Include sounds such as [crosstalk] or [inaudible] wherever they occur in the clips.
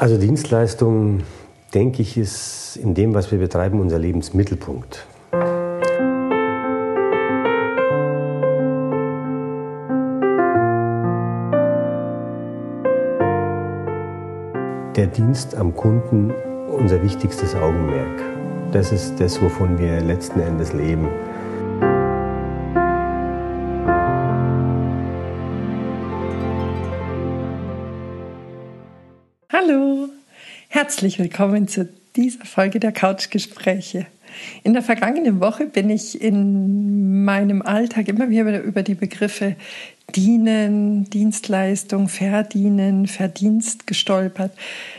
Also Dienstleistung, denke ich, ist in dem, was wir betreiben, unser Lebensmittelpunkt. Der Dienst am Kunden unser wichtigstes Augenmerk. Das ist das, wovon wir letzten Endes leben. Herzlich willkommen zu dieser Folge der Couchgespräche. In der vergangenen Woche bin ich in meinem Alltag immer wieder über die Begriffe Dienen, Dienstleistung, Verdienen, Verdienst gestolpert.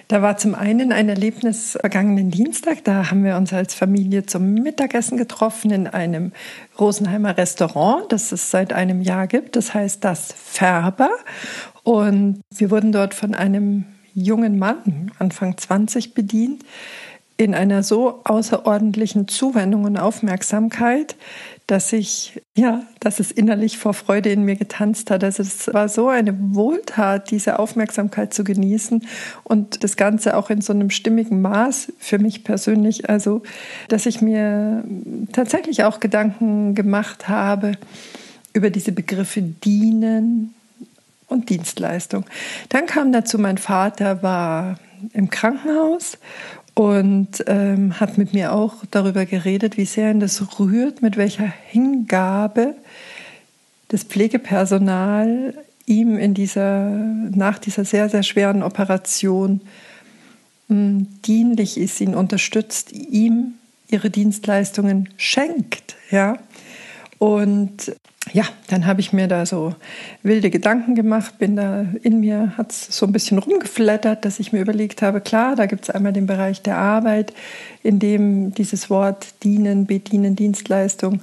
Da war zum einen ein Erlebnis vergangenen Dienstag, da haben wir uns als Familie zum Mittagessen getroffen in einem Rosenheimer Restaurant, das es seit einem Jahr gibt. Das heißt das Färber. Und wir wurden dort von einem jungen Mann, Anfang 20, bedient, in einer so außerordentlichen Zuwendung und Aufmerksamkeit, dass ich, ja, dass es innerlich vor Freude in mir getanzt hat. Also es war so eine Wohltat, diese Aufmerksamkeit zu genießen und das Ganze auch in so einem stimmigen Maß für mich persönlich. Also, dass ich mir tatsächlich auch Gedanken gemacht habe über diese Begriffe dienen, und Dienstleistung. Dann kam dazu, mein Vater war im Krankenhaus und ähm, hat mit mir auch darüber geredet, wie sehr ihn das rührt, mit welcher Hingabe das Pflegepersonal ihm in dieser, nach dieser sehr, sehr schweren Operation mh, hm, dienlich ist, ihn unterstützt, ihm ihre Dienstleistungen schenkt. Ja? Und ja, dann habe ich mir da so wilde Gedanken gemacht, bin da in mir, hat es so ein bisschen rumgeflattert, dass ich mir überlegt habe, klar, da gibt es einmal den Bereich der Arbeit, in dem dieses Wort dienen, bedienen, Dienstleistung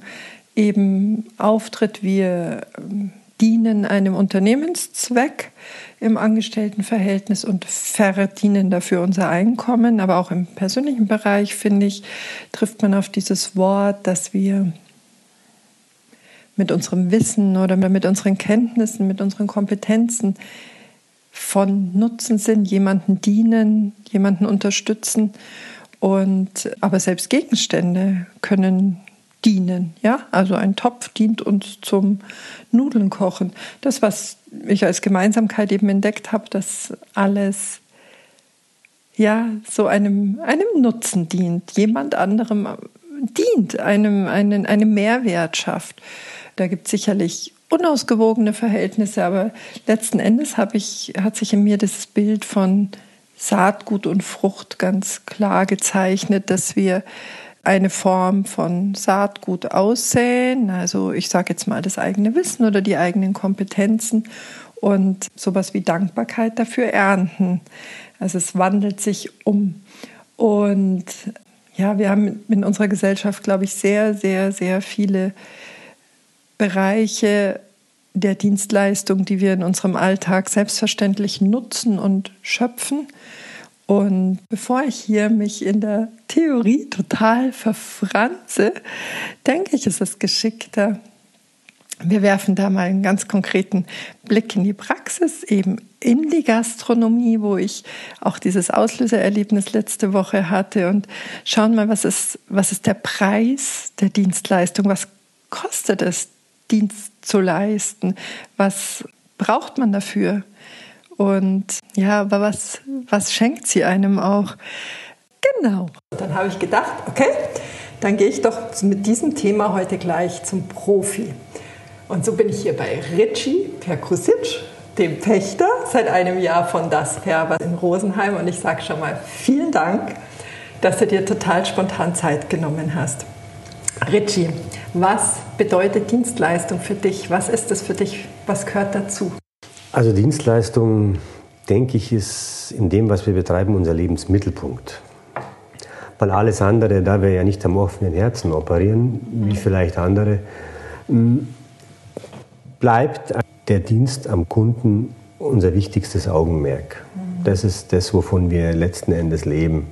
eben auftritt. Wir ähm, dienen einem Unternehmenszweck im Angestelltenverhältnis und verdienen dafür unser Einkommen. Aber auch im persönlichen Bereich, finde ich, trifft man auf dieses Wort, dass wir mit unserem Wissen oder mit unseren Kenntnissen, mit unseren Kompetenzen von Nutzen sind, jemanden dienen, jemanden unterstützen. Und aber selbst Gegenstände können dienen. Ja, also ein Topf dient uns zum Nudeln kochen. Das, was ich als Gemeinsamkeit eben entdeckt habe, dass alles ja so einem, einem Nutzen dient, jemand anderem dient, einem, einen, einem Mehrwert schafft. Da gibt es sicherlich unausgewogene Verhältnisse, aber letzten Endes ich, hat sich in mir das Bild von Saatgut und Frucht ganz klar gezeichnet, dass wir eine Form von Saatgut aussäen, also ich sage jetzt mal das eigene Wissen oder die eigenen Kompetenzen und sowas wie Dankbarkeit dafür ernten. Also es wandelt sich um. Und ja, wir haben in unserer Gesellschaft, glaube ich, sehr, sehr, sehr viele Bereiche der Dienstleistung, die wir in unserem Alltag selbstverständlich nutzen und schöpfen. Und bevor ich hier mich in der Theorie total verfranze, denke ich, ist es geschickter. Wir werfen da mal einen ganz konkreten Blick in die Praxis, eben in die Gastronomie, wo ich auch dieses Auslösererlebnis letzte Woche hatte und schauen mal, was ist, was ist der Preis der Dienstleistung, was kostet es, Dienst zu leisten? Was braucht man dafür? Und ja, aber was, was schenkt sie einem auch? Genau. Dann habe ich gedacht, okay, dann gehe ich doch mit diesem Thema heute gleich zum Profi. Und so bin ich hier bei Richie Perkusic, dem Pächter, seit einem Jahr von Das Färber in Rosenheim. Und ich sage schon mal vielen Dank, dass du dir total spontan Zeit genommen hast. Richie, was bedeutet Dienstleistung für dich? Was ist es für dich? Was gehört dazu? Also Dienstleistung, denke ich, ist in dem, was wir betreiben, unser Lebensmittelpunkt. Weil alles andere, da wir ja nicht am offenen Herzen operieren, wie vielleicht andere, bleibt der Dienst am Kunden unser wichtigstes Augenmerk. Das ist das, wovon wir letzten Endes leben.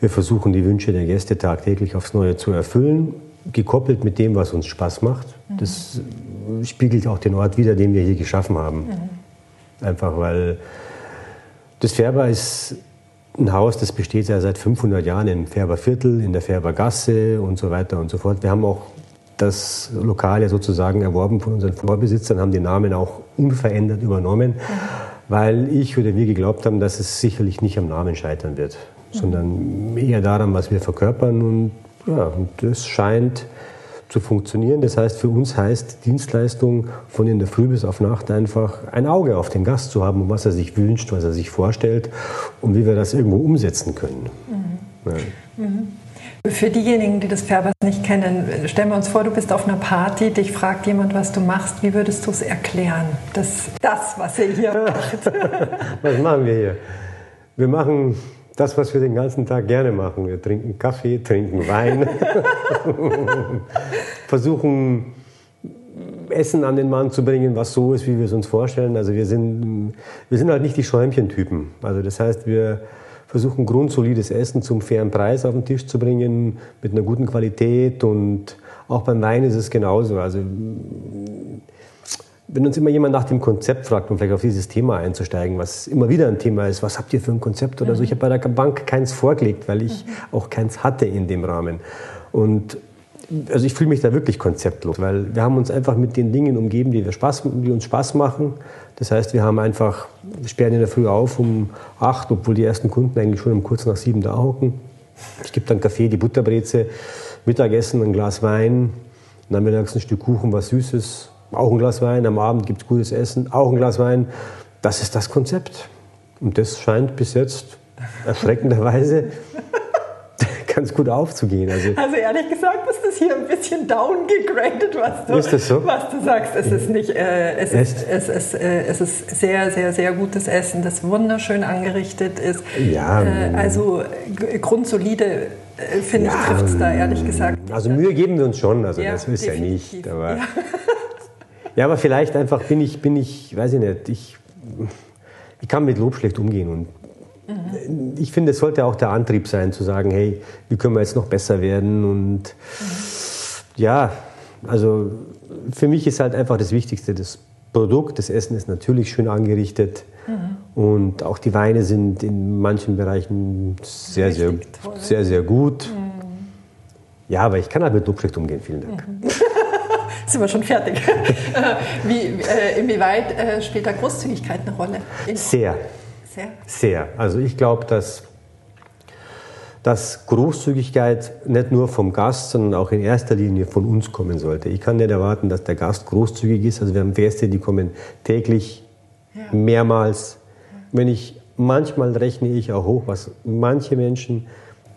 Wir versuchen die Wünsche der Gäste tagtäglich aufs Neue zu erfüllen, gekoppelt mit dem, was uns Spaß macht. Das spiegelt auch den Ort wider, den wir hier geschaffen haben. Mhm. Einfach weil Das Färber ist ein Haus, das besteht ja seit 500 Jahren im Färberviertel, in der Färbergasse und so weiter und so fort. Wir haben auch das Lokal ja sozusagen erworben von unseren Vorbesitzern, haben den Namen auch unverändert übernommen, mhm. weil ich oder wir geglaubt haben, dass es sicherlich nicht am Namen scheitern wird. Sondern eher daran, was wir verkörpern. Und, ja, und das scheint zu funktionieren. Das heißt, für uns heißt Dienstleistung von in der Früh bis auf Nacht einfach ein Auge auf den Gast zu haben, um was er sich wünscht, was er sich vorstellt und wie wir das irgendwo umsetzen können. Mhm. Ja. Mhm. Für diejenigen, die das Färbers nicht kennen, stellen wir uns vor, du bist auf einer Party, dich fragt jemand, was du machst. Wie würdest du es erklären? Das, das, was ihr hier [laughs] macht. was machen wir hier? Wir machen das, was wir den ganzen Tag gerne machen. Wir trinken Kaffee, trinken Wein, [laughs] versuchen Essen an den Mann zu bringen, was so ist, wie wir es uns vorstellen. Also wir sind, wir sind halt nicht die Schäumchentypen. Also das heißt, wir versuchen grundsolides Essen zum fairen Preis auf den Tisch zu bringen, mit einer guten Qualität und auch beim Wein ist es genauso. Also wenn uns immer jemand nach dem Konzept fragt, um vielleicht auf dieses Thema einzusteigen, was immer wieder ein Thema ist, was habt ihr für ein Konzept oder so, ich habe bei der Bank keins vorgelegt, weil ich auch keins hatte in dem Rahmen. Und also ich fühle mich da wirklich konzeptlos, weil wir haben uns einfach mit den Dingen umgeben, die, wir Spaß, die uns Spaß machen. Das heißt, wir haben einfach, wir sperren in der Früh auf um acht, obwohl die ersten Kunden eigentlich schon um kurz nach sieben da hocken. Es gibt dann Kaffee, die Butterbreze, Mittagessen, ein Glas Wein, nachmittags ein Stück Kuchen, was Süßes auch ein Glas Wein, am Abend gibt es gutes Essen, auch ein Glas Wein. Das ist das Konzept. Und das scheint bis jetzt erschreckenderweise [laughs] ganz gut aufzugehen. Also, also, ehrlich gesagt ist das hier ein bisschen downgegradet, was du, ist das so? was du sagst. Es ist nicht, äh, es, ist, es, ist, äh, es ist sehr, sehr, sehr gutes Essen, das wunderschön angerichtet ist. Ja, äh, also grundsolide äh, finde ja, ich, trifft es da ehrlich gesagt. Also Mühe geben wir uns schon, also ja, das ist ja nicht. Aber ja. Ja, aber vielleicht einfach bin ich, bin ich, weiß ich nicht, ich, ich kann mit Lob schlecht umgehen und mhm. ich finde, es sollte auch der Antrieb sein, zu sagen, hey, wie können wir jetzt noch besser werden und mhm. ja, also für mich ist halt einfach das Wichtigste, das Produkt, das Essen ist natürlich schön angerichtet mhm. und auch die Weine sind in manchen Bereichen sehr, sehr, sehr, sehr gut. Mhm. Ja, aber ich kann halt mit Lob schlecht umgehen, vielen Dank. [laughs] Sind wir schon fertig. [laughs] Wie, äh, inwieweit äh, spielt da Großzügigkeit eine Rolle? Sehr. Sehr? Sehr. Also ich glaube, dass, dass Großzügigkeit nicht nur vom Gast, sondern auch in erster Linie von uns kommen sollte. Ich kann nicht erwarten, dass der Gast großzügig ist. Also wir haben Gäste, die kommen täglich, ja. mehrmals. Wenn ich manchmal rechne ich auch hoch, was manche Menschen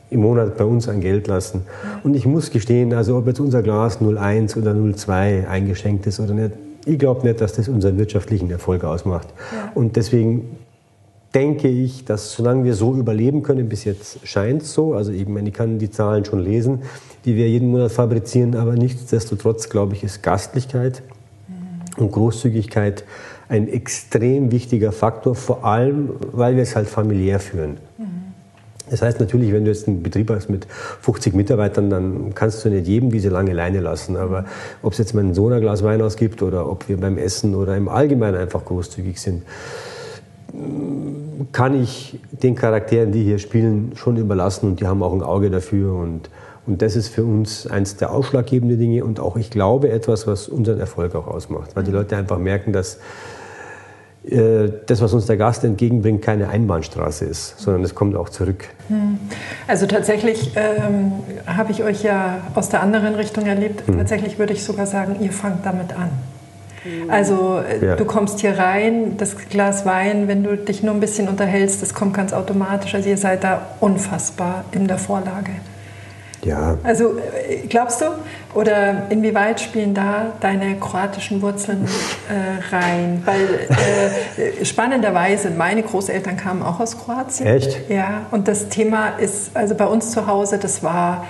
im Monat bei uns an Geld lassen. Und ich muss gestehen, also ob jetzt unser Glas 0,1 oder 0,2 eingeschenkt ist oder nicht, ich glaube nicht, dass das unseren wirtschaftlichen Erfolg ausmacht. Ja. Und deswegen denke ich, dass solange wir so überleben können, bis jetzt scheint es so, also ich, meine, ich kann die Zahlen schon lesen, die wir jeden Monat fabrizieren, aber nichtsdestotrotz, glaube ich, ist Gastlichkeit mhm. und Großzügigkeit ein extrem wichtiger Faktor, vor allem, weil wir es halt familiär führen. Mhm. Das heißt natürlich, wenn du jetzt einen Betrieb hast mit 50 Mitarbeitern, dann kannst du nicht jedem diese lange Leine lassen. Aber ob es jetzt mal ein Glas Wein ausgibt oder ob wir beim Essen oder im Allgemeinen einfach großzügig sind, kann ich den Charakteren, die hier spielen, schon überlassen und die haben auch ein Auge dafür. Und, und das ist für uns eines der ausschlaggebenden Dinge und auch, ich glaube, etwas, was unseren Erfolg auch ausmacht. Weil die Leute einfach merken, dass das, was uns der Gast entgegenbringt, keine Einbahnstraße ist, sondern es kommt auch zurück. Hm. Also tatsächlich ähm, habe ich euch ja aus der anderen Richtung erlebt. Hm. Tatsächlich würde ich sogar sagen, ihr fangt damit an. Hm. Also äh, ja. du kommst hier rein, das Glas Wein, wenn du dich nur ein bisschen unterhältst, das kommt ganz automatisch. Also ihr seid da unfassbar in der Vorlage. Ja. Also äh, glaubst du, oder inwieweit spielen da deine kroatischen Wurzeln äh, rein? Weil äh, spannenderweise, meine Großeltern kamen auch aus Kroatien. Echt? Ja, und das Thema ist, also bei uns zu Hause, das war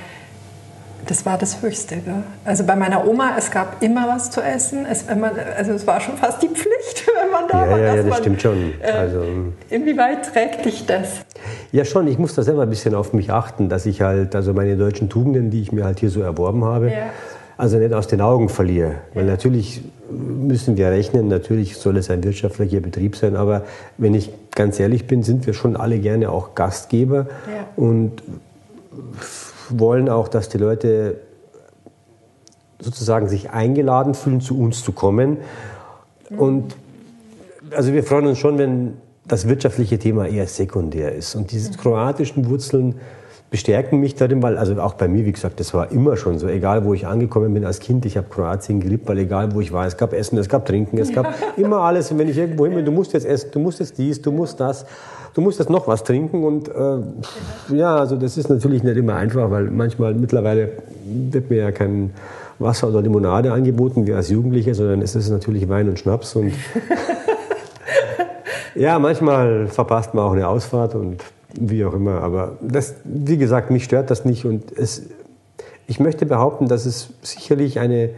das war das Höchste. Gell? Also bei meiner Oma, es gab immer was zu essen. Es, man, also es war schon fast die Pflicht, [laughs] wenn man da ja, war. Ja, ja, das man, stimmt schon. Äh, also, inwieweit trägt dich das? Ja, schon. Ich muss da selber ein bisschen auf mich achten, dass ich halt, also meine deutschen Tugenden, die ich mir halt hier so erworben habe, ja. also nicht aus den Augen verliere. Weil natürlich müssen wir rechnen, natürlich soll es ein wirtschaftlicher Betrieb sein, aber wenn ich ganz ehrlich bin, sind wir schon alle gerne auch Gastgeber Ja. und wollen auch, dass die Leute sozusagen sich eingeladen fühlen, zu uns zu kommen. Und also wir freuen uns schon, wenn das wirtschaftliche Thema eher sekundär ist. Und diese kroatischen Wurzeln bestärken mich darin, weil, also auch bei mir, wie gesagt, das war immer schon so, egal wo ich angekommen bin als Kind, ich habe Kroatien geliebt, weil egal wo ich war, es gab Essen, es gab Trinken, es gab [laughs] immer alles. Und wenn ich irgendwo hin bin, du musst jetzt essen, du musst jetzt dies, du musst das, du musst jetzt noch was trinken. Und äh, ja, also das ist natürlich nicht immer einfach, weil manchmal mittlerweile wird mir ja kein Wasser oder Limonade angeboten wie als Jugendlicher, sondern es ist natürlich Wein und Schnaps und [laughs] ja, manchmal verpasst man auch eine Ausfahrt und wie auch immer. Aber das, wie gesagt, mich stört das nicht. Und es, ich möchte behaupten, dass es sicherlich eine,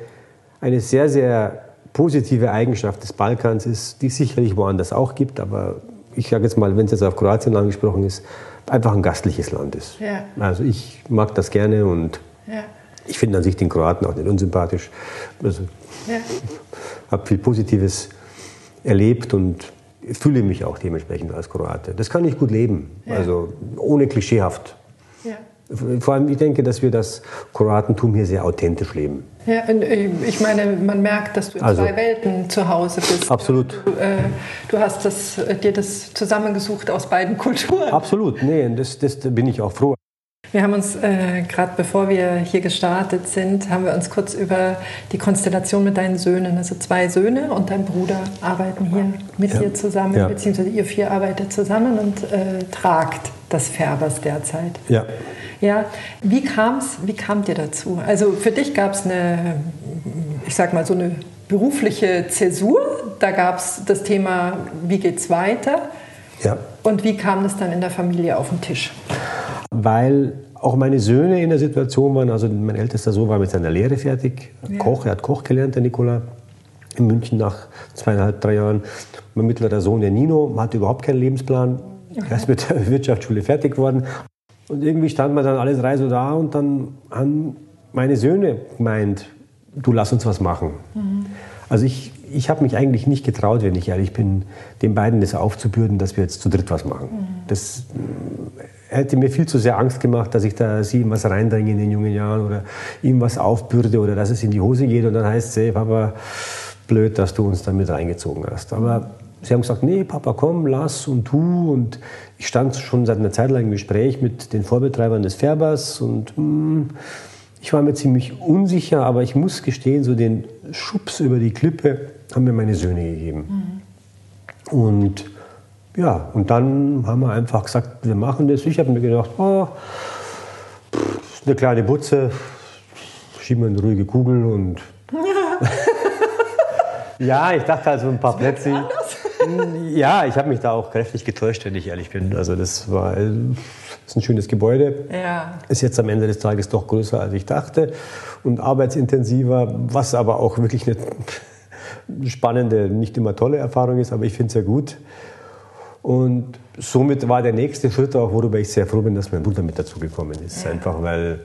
eine sehr, sehr positive Eigenschaft des Balkans ist, die es sicherlich woanders auch gibt. Aber ich sage jetzt mal, wenn es jetzt auf Kroatien angesprochen ist, einfach ein gastliches Land ist. Ja. Also ich mag das gerne und Ja. ich finde an sich den Kroaten auch nicht unsympathisch. Also Ja. habe viel Positives erlebt und fühle mich auch dementsprechend als Kroate. Das kann ich gut leben, Ja. also ohne klischeehaft. Ja. Vor allem, ich denke, dass wir das Kroatentum hier sehr authentisch leben. Ja, und äh, ich meine, man merkt, dass du in Also- zwei Welten zu Hause bist. Absolut. Du, äh, du hast das, äh, dir das zusammengesucht aus beiden Kulturen. Absolut, nee, das, das da bin ich auch froh. Wir haben uns, äh, gerade bevor wir hier gestartet sind, haben wir uns kurz über die Konstellation mit deinen Söhnen, also zwei Söhne und dein Bruder arbeiten hier mit Ja. dir zusammen, Ja. beziehungsweise ihr vier arbeitet zusammen und äh, tragt das Färbers derzeit. Ja. Ja, wie kam's, wie kamt ihr dazu? Also für dich gab es eine, ich sag mal so eine berufliche Zäsur. Da gab es das Thema, wie geht's weiter? ja. Und wie kam das dann in der Familie auf den Tisch? Weil auch meine Söhne in der Situation waren, also mein ältester Sohn war mit seiner Lehre fertig, Koch, er hat Koch gelernt, der Nikola, in München nach zweieinhalb, drei Jahren. Mein mittlerer Sohn, der Nino, hatte überhaupt keinen Lebensplan, er ist mit der Wirtschaftsschule fertig geworden. Und irgendwie standen wir dann alle drei so da und dann haben meine Söhne gemeint, du lass uns was machen. Also ich, ich habe mich eigentlich nicht getraut, wenn ich ehrlich bin, den beiden das aufzubürden, dass wir jetzt zu dritt was machen. Das äh, hätte mir viel zu sehr Angst gemacht, dass ich da sie ihm was reindränge in den jungen Jahren oder ihm was aufbürde oder dass es in die Hose geht und dann heißt es, hey Papa, blöd, dass du uns da mit reingezogen hast. Aber sie haben gesagt, nee Papa, komm, lass und tu und ich stand schon seit einer Zeit lang im Gespräch mit den Vorbetreibern des Färbers und hm, ich war mir ziemlich unsicher, aber ich muss gestehen, so den Schubs über die Klippe haben mir meine Söhne gegeben. Und ja, und dann haben wir einfach gesagt, wir machen das. Ich habe mir gedacht, oh, pff, eine kleine Butze, schieben wir eine ruhige Kugel und. [laughs] ja, ich dachte also ein paar Plätze. [laughs] Ja, ich habe mich da auch kräftig getäuscht, wenn ich ehrlich bin. Also das war äh, das ist ein schönes Gebäude. Ja. Ist jetzt am Ende des Tages doch größer, als ich dachte und arbeitsintensiver, was aber auch wirklich eine [laughs] spannende, nicht immer tolle Erfahrung ist, aber ich finde es sehr gut. Und somit war der nächste Schritt auch, worüber ich sehr froh bin, dass mein Bruder mit dazugekommen ist. Einfach weil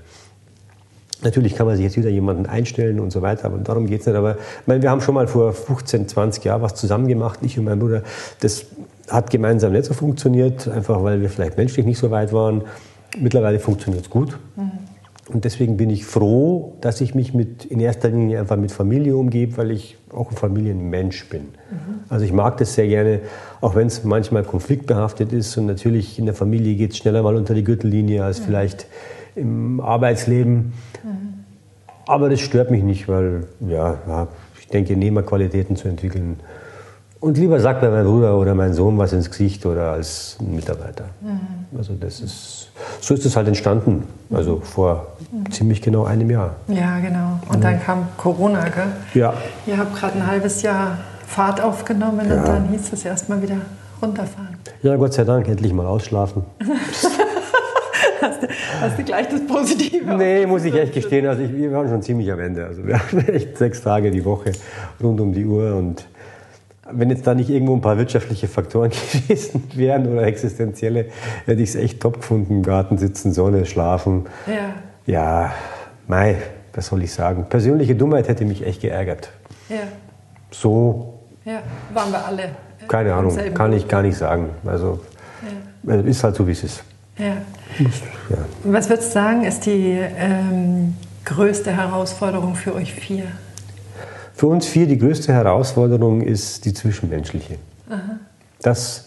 Natürlich kann man sich jetzt wieder jemanden einstellen und so weiter, aber darum geht es nicht. Aber ich meine, wir haben schon mal vor 15, 20 Jahren was zusammen gemacht, ich und mein Bruder. Das hat gemeinsam nicht so funktioniert, einfach weil wir vielleicht menschlich nicht so weit waren. Mittlerweile funktioniert es gut. Und deswegen bin ich froh, dass ich mich mit, in erster Linie einfach mit Familie umgebe, weil ich auch ein Familienmensch bin. Also ich mag das sehr gerne, auch wenn es manchmal konfliktbehaftet ist. Und natürlich in der Familie geht es schneller mal unter die Gürtellinie als vielleicht im Arbeitsleben. Aber das stört mich nicht, weil ja, ja, ich denke, Nehmerqualitäten zu entwickeln. Und lieber sagt mir mein Bruder oder mein Sohn was ins Gesicht oder als Mitarbeiter. Also das ist, so ist es halt entstanden. Also vor ziemlich genau einem Jahr. Ja, genau. Und dann kam Corona, gell? Ja, Ihr habt gerade ein halbes Jahr Fahrt aufgenommen und Ja. dann hieß es erstmal wieder runterfahren. ja, Gott sei Dank, endlich mal ausschlafen. [laughs] Hast du gleich das Positive? Nee, muss ich echt gestehen. Also ich, wir waren schon ziemlich am Ende. Also wir haben echt sechs Tage die Woche rund um die Uhr. Und wenn jetzt da nicht irgendwo ein paar wirtschaftliche Faktoren [laughs] gewesen wären oder existenzielle, hätte ich es echt top gefunden. Im Garten sitzen, Sonne, schlafen. Ja, Ja, mei, was soll ich sagen? Persönliche Dummheit hätte mich echt geärgert. ja, So, ja. Waren wir alle. Keine Ahnung, kann ich gar nicht sagen. Also ja. ist halt so, wie es ist. Ja. ja. Was würdest du sagen, ist die ähm, größte Herausforderung für euch vier? Für uns vier die größte Herausforderung ist die zwischenmenschliche. Aha. Dass,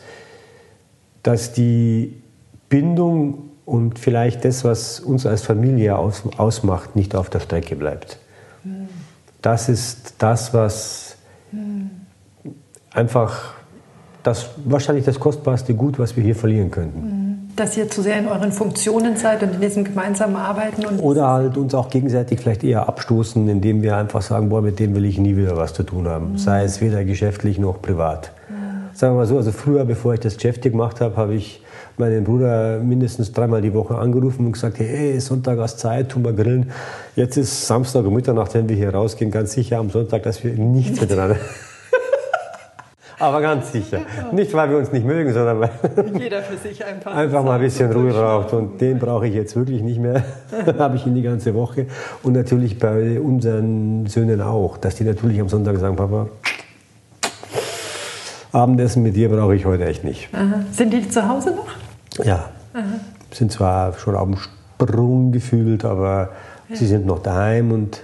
dass die Bindung und vielleicht das, was uns als Familie aus, ausmacht, nicht auf der Strecke bleibt. Hm. Das ist das, was hm. einfach das wahrscheinlich das kostbarste Gut, was wir hier verlieren könnten. Mhm. Dass ihr zu sehr in euren Funktionen seid und in diesem gemeinsamen Arbeiten. Oder halt uns auch gegenseitig vielleicht eher abstoßen, indem wir einfach sagen, boah, mit dem will ich nie wieder was zu tun haben. Mhm. Sei es weder geschäftlich noch privat. Mhm. Sagen wir mal so, also früher, bevor ich das Geschäft gemacht habe, habe ich meinen Bruder mindestens dreimal die Woche angerufen und gesagt, hey, Sonntag hast Zeit, tun wir grillen. Jetzt ist Samstag um Mitternacht, wenn wir hier rausgehen, ganz sicher am Sonntag, dass wir nichts [laughs] miteinander aber ganz sicher. Nicht, weil wir uns nicht mögen, sondern weil [laughs] jeder für sich einfach, einfach mal ein bisschen Ruhe braucht. Und den brauche ich jetzt wirklich nicht mehr. [laughs] habe ich ihn die ganze Woche. Und natürlich bei unseren Söhnen auch, dass die natürlich am Sonntag sagen, Papa, Abendessen mit dir brauche ich heute echt nicht. Aha. Sind die zu Hause noch? Ja. Aha. Sind zwar schon auf dem Sprung gefühlt, aber ja. sie sind noch daheim und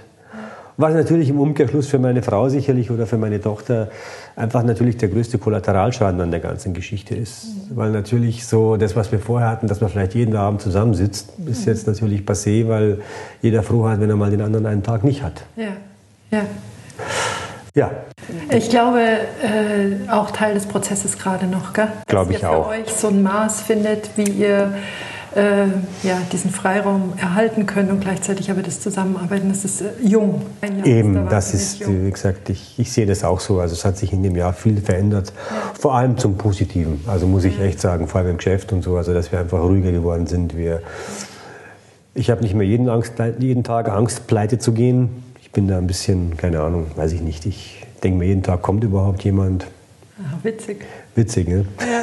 was natürlich im Umkehrschluss für meine Frau sicherlich oder für meine Tochter einfach natürlich der größte Kollateralschaden an der ganzen Geschichte ist. Mhm. Weil natürlich so das, was wir vorher hatten, dass man vielleicht jeden Abend zusammensitzt, ist mhm. jetzt natürlich passé, weil jeder froh hat, wenn er mal den anderen einen Tag nicht hat. Ja, ja. Ja. Ich glaube, äh, auch Teil des Prozesses gerade noch, gell? Glaube ich auch. Dass ihr für euch so ein Maß findet, wie ihr äh, ja, diesen Freiraum erhalten können und gleichzeitig aber das Zusammenarbeiten, das ist äh, jung. Eben, das ist, jung. wie gesagt, ich, ich sehe das auch so. Also es hat sich in dem Jahr viel verändert, ja. vor allem zum Positiven. Also muss ich echt sagen, vor allem im Geschäft und so, also dass wir einfach ruhiger geworden sind. Wir, ich habe nicht mehr jeden, Angst, jeden Tag Angst, pleite zu gehen. Ich bin da ein bisschen, keine Ahnung, weiß ich nicht. Ich denke mir jeden Tag, kommt überhaupt jemand? Ach, witzig. Witzig, ne? Ja.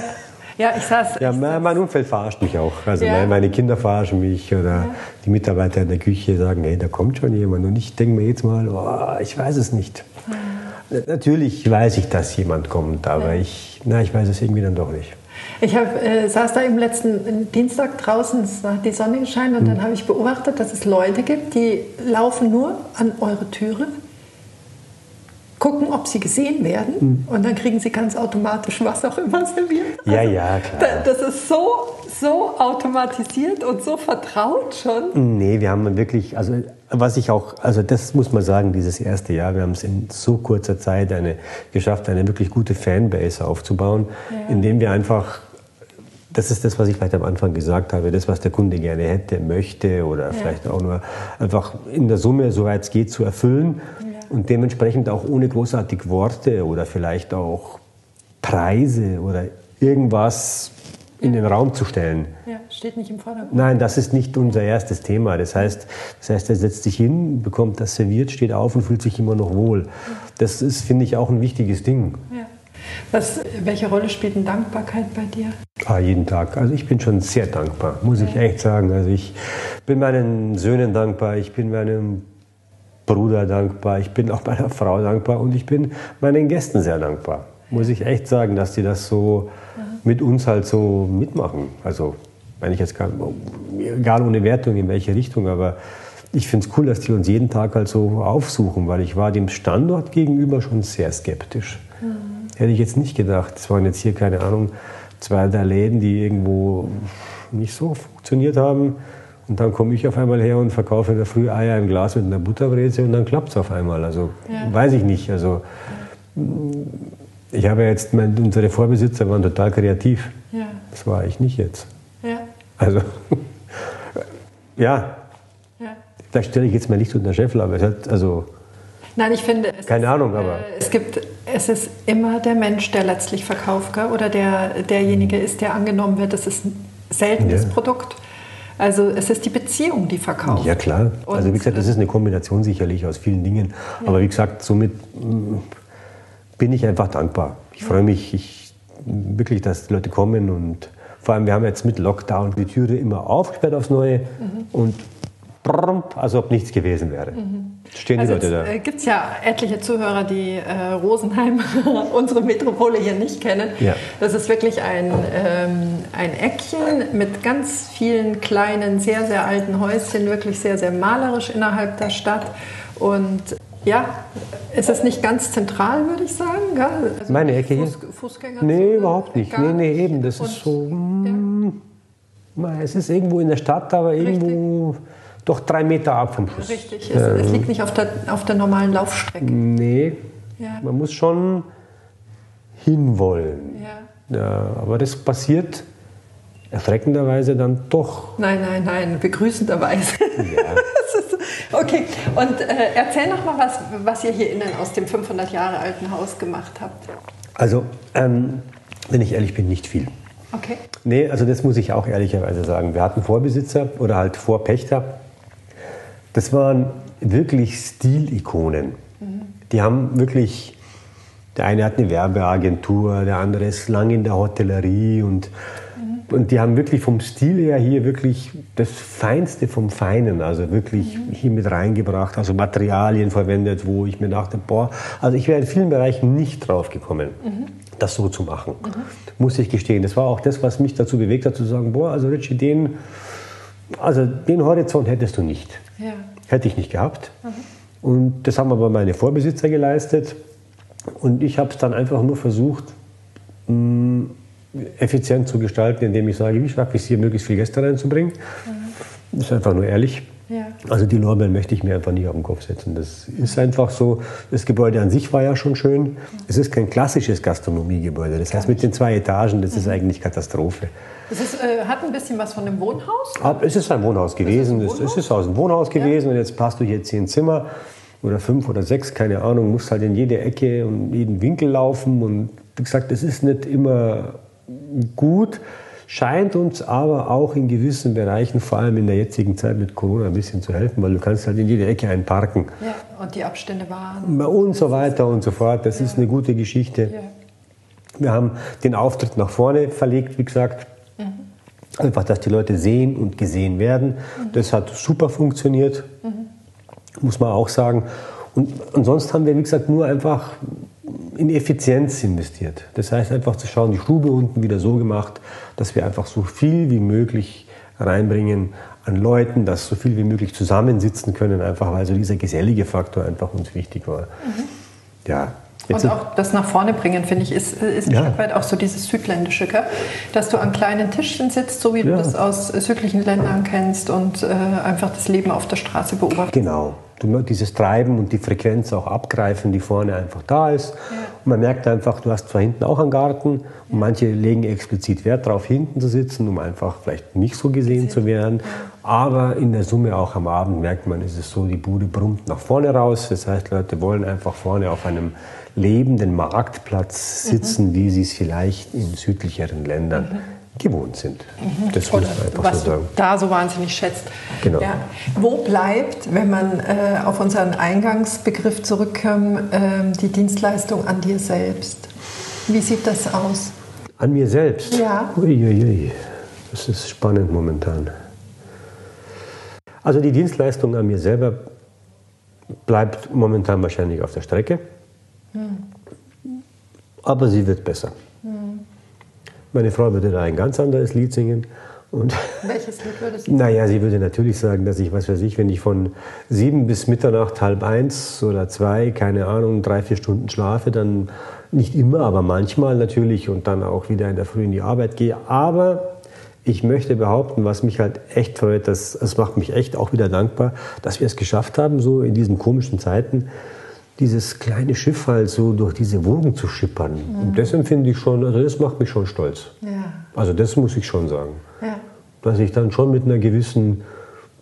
Ja, ich saß. Ja, mein Umfeld verarscht mich auch. Also ja. meine Kinder verarschen mich oder ja. die Mitarbeiter in der Küche sagen, hey, da kommt schon jemand. Und ich denke mir jetzt mal, oh, ich weiß es nicht. Mhm. Natürlich weiß ich, dass jemand kommt, aber ja. ich, na, ich weiß es irgendwie dann doch nicht. Ich hab, äh, saß da im letzten Dienstag draußen, es hat die Sonne gescheint und mhm. dann habe ich beobachtet, dass es Leute gibt, die laufen nur an eure Türe gucken, ob sie gesehen werden mhm. und dann kriegen sie ganz automatisch was auch immer serviert. Ja, also, ja, klar. Das ist so, so automatisiert und so vertraut schon. Nee, wir haben wirklich, also was ich auch, also das muss man sagen, dieses erste Jahr, wir haben es in so kurzer Zeit eine, geschafft, eine wirklich gute Fanbase aufzubauen, ja. indem wir einfach das ist das, was ich vielleicht am Anfang gesagt habe, das, was der Kunde gerne hätte, möchte oder ja. vielleicht auch nur einfach in der Summe, soweit es geht, zu erfüllen. Ja und dementsprechend auch ohne großartig Worte oder vielleicht auch Preise oder irgendwas in den Raum zu stellen. Ja, steht nicht im Vordergrund. Nein, das ist nicht unser erstes Thema. Das heißt, das heißt, er setzt sich hin, bekommt das serviert, steht auf und fühlt sich immer noch wohl. Das ist, finde ich, auch ein wichtiges Ding. Ja. Was, welche Rolle spielt denn Dankbarkeit bei dir? Ah, jeden Tag. Also ich bin schon sehr dankbar, muss ich echt sagen. Also ich bin meinen Söhnen dankbar, ich bin meinem Bruder dankbar, ich bin auch meiner Frau dankbar und ich bin meinen Gästen sehr dankbar. Muss ich echt sagen, dass die das so mit uns halt so mitmachen. Also, wenn ich jetzt gar, egal ohne Wertung in welche Richtung, aber ich finde es cool, dass die uns jeden Tag halt so aufsuchen, weil ich war dem Standort gegenüber schon sehr skeptisch. Mhm. Hätte ich jetzt nicht gedacht. Es waren jetzt hier, keine Ahnung, zwei, drei Läden, die irgendwo nicht so funktioniert haben. Und dann komme ich auf einmal her und verkaufe in der Früh Eier im Glas mit einer Butterbreze und dann klappt es auf einmal. Also ja. weiß ich nicht. Also ich habe jetzt, mein, unsere Vorbesitzer waren total kreativ. Ja. Das war ich nicht jetzt. Ja. Also [laughs] ja. ja. Da stelle ich jetzt mal nicht unter Scheffel, aber es hat also. Nein, ich finde, keine ist, Ahnung, aber äh, es gibt, es ist immer der Mensch, der letztlich verkauft, oder der derjenige ist, der angenommen wird. Das ist ein seltenes. Produkt. Also es ist die Beziehung, die verkauft. Ja klar. Und also wie gesagt, das ist eine Kombination sicherlich aus vielen Dingen. Ja. Aber wie gesagt, somit mm, bin ich einfach dankbar. Ich freue mich ich, wirklich, dass die Leute kommen und vor allem, wir haben jetzt mit Lockdown die Türe immer aufgesperrt aufs Neue mhm. und als ob nichts gewesen wäre. Mhm. Stehen die also Leute da. Äh, Gibt es ja etliche Zuhörer, die äh, Rosenheim, [laughs] unsere Metropole hier nicht kennen. Ja. Das ist wirklich ein, ähm, ein Eckchen mit ganz vielen kleinen, sehr, sehr alten Häuschen, wirklich sehr, sehr malerisch innerhalb der Stadt. Und ja, ist es nicht ganz zentral, würde ich sagen? Also Meine Ecke Fuß, hier? Fußgänger nee, überhaupt nicht. Nee, nee, eben. Das Und, ist so. Ja. Mm, es ist irgendwo in der Stadt, aber irgendwo. Richtig doch drei Meter ab vom Fluss. Richtig, es, ähm, es liegt nicht auf der, auf der normalen Laufstrecke. Nee, ja. man muss schon hinwollen. Ja. ja. aber das passiert erschreckenderweise dann doch. Nein, nein, nein, begrüßenderweise. Ja. [laughs] okay, und äh, erzähl noch mal, was, was ihr hier innen aus dem 500 Jahre alten Haus gemacht habt. Also, ähm, wenn ich ehrlich bin, nicht viel. Okay. Nee, also das muss ich auch ehrlicherweise sagen. Wir hatten Vorbesitzer oder halt Vorpächter, das waren wirklich Stilikonen. Mhm. Die haben wirklich, der eine hat eine Werbeagentur, der andere ist lang in der Hotellerie und, mhm. und die haben wirklich vom Stil her hier wirklich das Feinste vom Feinen, also wirklich mhm. hier mit reingebracht, also Materialien verwendet, wo ich mir dachte, boah, also ich wäre in vielen Bereichen nicht drauf gekommen. Das so zu machen, mhm. muss ich gestehen. Das war auch das, was mich dazu bewegt hat, zu sagen: Boah, also Richie, den, also den Horizont hättest du nicht. Ja. Hätte ich nicht gehabt. Mhm. Und das haben aber meine Vorbesitzer geleistet. Und ich habe es dann einfach nur versucht, mh, mm, effizient zu gestalten, indem ich sage, wie schaffe ich es hier, möglichst viele Gäste reinzubringen. Mhm. Das ist einfach nur ehrlich. Also die Lorbeeren möchte ich mir einfach nicht auf den Kopf setzen. Das ist einfach so. Das Gebäude an sich war ja schon schön. Es ist kein klassisches Gastronomiegebäude. Das heißt, mit den zwei Etagen, das ist eigentlich Katastrophe. Es ist, äh, hat ein bisschen was von einem Wohnhaus? es ist ein Wohnhaus gewesen. Es ist, ein Wohnhaus? es ist aus dem Wohnhaus gewesen ja. und jetzt passt du hier zehn Zimmer oder fünf oder sechs, keine Ahnung, musst halt in jede Ecke und jeden Winkel laufen. Und wie gesagt, es ist nicht immer gut, scheint uns aber auch in gewissen Bereichen, vor allem in der jetzigen Zeit mit Corona, ein bisschen zu helfen, weil du kannst halt in jede Ecke einparken. Ja, und die Abstände waren. Und so weiter und so fort. Das ja. ist eine gute Geschichte. Ja. Wir haben den Auftritt nach vorne verlegt, wie gesagt. Einfach, dass die Leute sehen und gesehen werden. Das hat super funktioniert, muss man auch sagen. Und, und sonst haben wir, wie gesagt, nur einfach in Effizienz investiert. Das heißt einfach zu schauen, die Stube unten wieder so gemacht, dass wir einfach so viel wie möglich reinbringen an Leuten, dass so viel wie möglich zusammensitzen können, einfach weil so dieser gesellige Faktor einfach uns wichtig war. Mhm. Ja, Jetzt und auch das nach vorne bringen, finde ich, ist, ist ein ja. Stück weit auch so dieses Südländische, gell? dass du an kleinen Tischchen sitzt, so wie ja. du das aus südlichen Ländern kennst und äh, einfach das Leben auf der Straße beobachtest. Genau. Du dieses Treiben und die Frequenz auch abgreifen, die vorne einfach da ist. Ja. Und man merkt einfach, du hast zwar hinten auch einen Garten und manche legen explizit Wert darauf, hinten zu sitzen, um einfach vielleicht nicht so gesehen zu werden. Aber in der Summe auch am Abend merkt man, ist es so, die Bude brummt nach vorne raus. Das heißt, Leute wollen einfach vorne auf einem lebenden Marktplatz sitzen, mhm. wie sie es vielleicht in südlicheren Ländern mhm. gewohnt sind. Mhm. Das muss man einfach was so sagen. Du da so wahnsinnig schätzt. Genau. Ja. Wo bleibt, wenn man äh, auf unseren Eingangsbegriff zurückkommt, äh, die Dienstleistung an dir selbst? Wie sieht das aus? An mir selbst? Ja. Uiuiui. Das ist spannend momentan. Also die Dienstleistung an mir selber bleibt momentan wahrscheinlich auf der Strecke. Aber sie wird besser. Meine Frau würde da ein ganz anderes Lied singen. Und [laughs] Welches Lied würdest du Naja, sie würde natürlich sagen, dass ich, was weiß ich, wenn ich von sieben bis Mitternacht, halb eins oder zwei, keine Ahnung, drei, vier Stunden schlafe, dann nicht immer, aber manchmal natürlich und dann auch wieder in der Früh in die Arbeit gehe. Aber ich möchte behaupten, was mich halt echt freut, das, das macht mich echt auch wieder dankbar, dass wir es geschafft haben, so in diesen komischen Zeiten, dieses kleine Schiff halt so durch diese Wogen zu schippern. Mhm. Und das empfinde ich schon, also das macht mich schon stolz. Ja. Also das muss ich schon sagen. Ja. Dass ich dann schon mit einer gewissen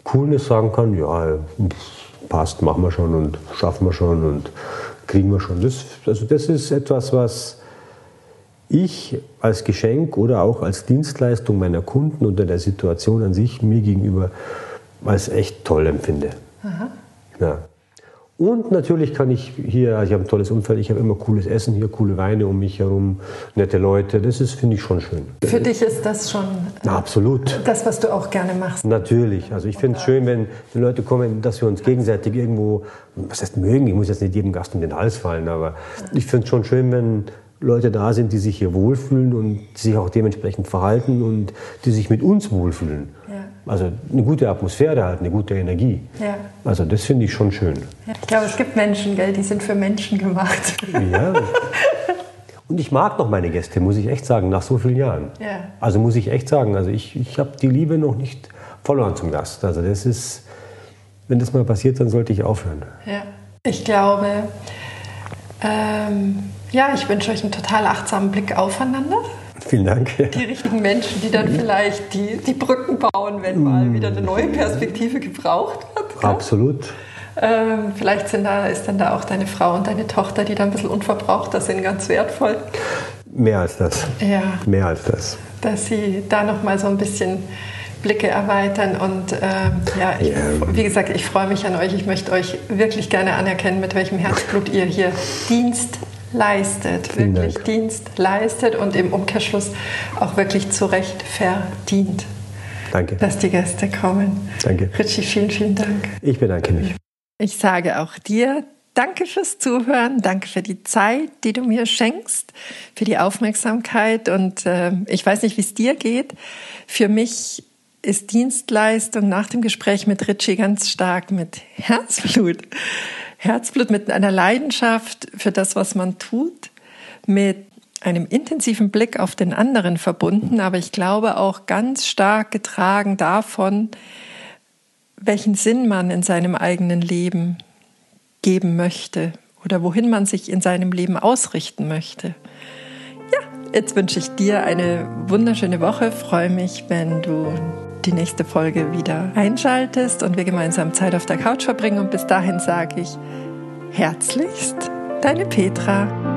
Coolness sagen kann, ja, passt, machen wir schon und schaffen wir schon und kriegen wir schon. Das, also das ist etwas, was ich als Geschenk oder auch als Dienstleistung meiner Kunden unter der Situation an sich mir gegenüber als echt toll empfinde. Aha. Und natürlich kann ich hier, also ich habe ein tolles Umfeld, ich habe immer cooles Essen hier, coole Weine um mich herum, nette Leute. Das ist, finde ich, schon schön. Für dich ist das schon Na, absolut. das, was du auch gerne machst. Natürlich. Also ich finde es schön, wenn die Leute kommen, dass wir uns gegenseitig irgendwo, was heißt mögen, ich muss jetzt nicht jedem Gast um den Hals fallen, aber ich finde es schon schön, wenn Leute da sind, die sich hier wohlfühlen und sich auch dementsprechend verhalten und die sich mit uns wohlfühlen. Ja. Also eine gute Atmosphäre halt, eine gute Energie. Ja. Also das finde ich schon schön. Ich glaube, es gibt Menschen, gell, die sind für Menschen gemacht. Ja. Und ich mag noch meine Gäste, muss ich echt sagen, nach so vielen Jahren. Ja. Also muss ich echt sagen, also ich, ich habe die Liebe noch nicht verloren zum Gast. Also das ist, wenn das mal passiert, dann sollte ich aufhören. Ja. Ich glaube, ähm, ja, ich wünsche euch einen total achtsamen Blick aufeinander. Vielen Dank. Die richtigen Menschen, die dann vielleicht die, die Brücken bauen, wenn mal wieder eine neue Perspektive gebraucht wird. gell? Absolut. Ähm, vielleicht sind da, ist dann da auch deine Frau und deine Tochter, die da ein bisschen unverbrauchter sind, ganz wertvoll. Mehr als das. Ja. Mehr als das. dass sie da noch mal so ein bisschen Blicke erweitern und ähm, ja, ich, Ja. wie gesagt, ich freue mich an euch. Ich möchte euch wirklich gerne anerkennen, mit welchem Herzblut ihr hier Dienst leistet, Vielen wirklich Dank. Dienst leistet und im Umkehrschluss auch wirklich zu Recht verdient, Danke. dass die Gäste kommen. Danke. Richie, vielen, vielen Dank. Ich bedanke mich. Ich sage auch dir danke fürs Zuhören, danke für die Zeit, die du mir schenkst, für die Aufmerksamkeit und äh, ich weiß nicht, wie es dir geht. Für mich ist Dienstleistung nach dem Gespräch mit Richie ganz stark mit Herzblut. Herzblut mit einer Leidenschaft für das, was man tut, mit einem intensiven Blick auf den anderen verbunden, aber ich glaube auch ganz stark getragen davon, welchen Sinn man in seinem eigenen Leben geben möchte oder wohin man sich in seinem Leben ausrichten möchte. Ja, jetzt wünsche ich dir eine wunderschöne Woche. Freue mich, wenn du die nächste Folge wieder einschaltest und wir gemeinsam Zeit auf der Couch verbringen. Und bis dahin sage ich herzlichst, deine Petra.